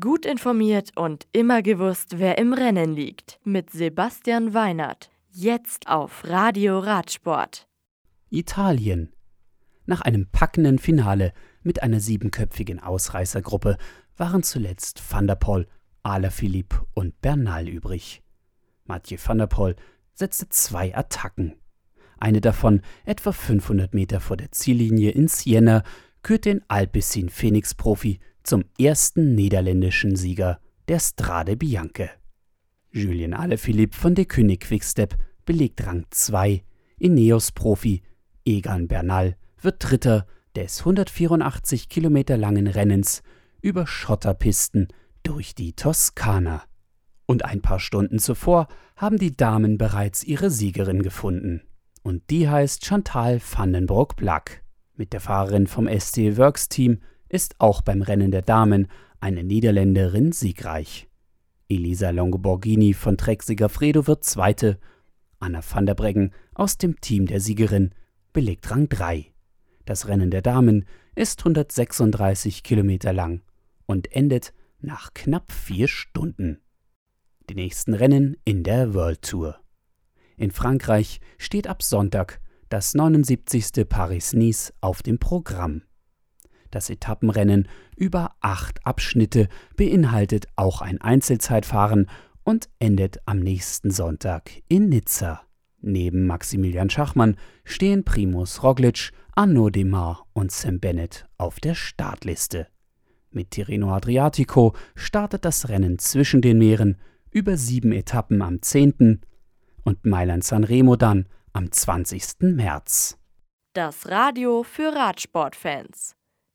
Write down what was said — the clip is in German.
Gut informiert und immer gewusst, wer im Rennen liegt. Mit Sebastian Weinert. Jetzt auf Radio Radsport. Italien. Nach einem packenden Finale mit einer siebenköpfigen Ausreißergruppe waren zuletzt Van der Poel, Alaphilippe und Bernal übrig. Mathieu van der Poel setzte zwei Attacken. Eine davon, etwa 500 Meter vor der Ziellinie in Siena, kürt den Alpecin Phoenix-Profi zum ersten niederländischen Sieger der Strade Bianche. Julien Alaphilippe von der König Quickstep belegt Rang 2, Ineos-Profi Egan Bernal wird Dritter des 184 Kilometer langen Rennens über Schotterpisten durch die Toskana. Und ein paar Stunden zuvor haben die Damen bereits ihre Siegerin gefunden. Und die heißt Chantal Vandenbroek-Black. Mit der Fahrerin vom ST Works Team ist auch beim Rennen der Damen eine Niederländerin siegreich. Elisa Longoborghini von Trek Segafredo wird Zweite. Anna van der Breggen aus dem Team der Siegerin belegt Rang 3. Das Rennen der Damen ist 136 Kilometer lang und endet nach knapp vier Stunden. Die nächsten Rennen in der World Tour. In Frankreich steht ab Sonntag das 79. Paris-Nice auf dem Programm. Das Etappenrennen über acht Abschnitte beinhaltet auch ein Einzelzeitfahren und endet am nächsten Sonntag in Nizza. Neben Maximilian Schachmann stehen Primus Roglic, Arnaud Demar und Sam Bennett auf der Startliste. Mit Tirreno Adriatico startet das Rennen zwischen den Meeren über sieben Etappen am 10. und Mailand Sanremo dann am 20. März. Das Radio für Radsportfans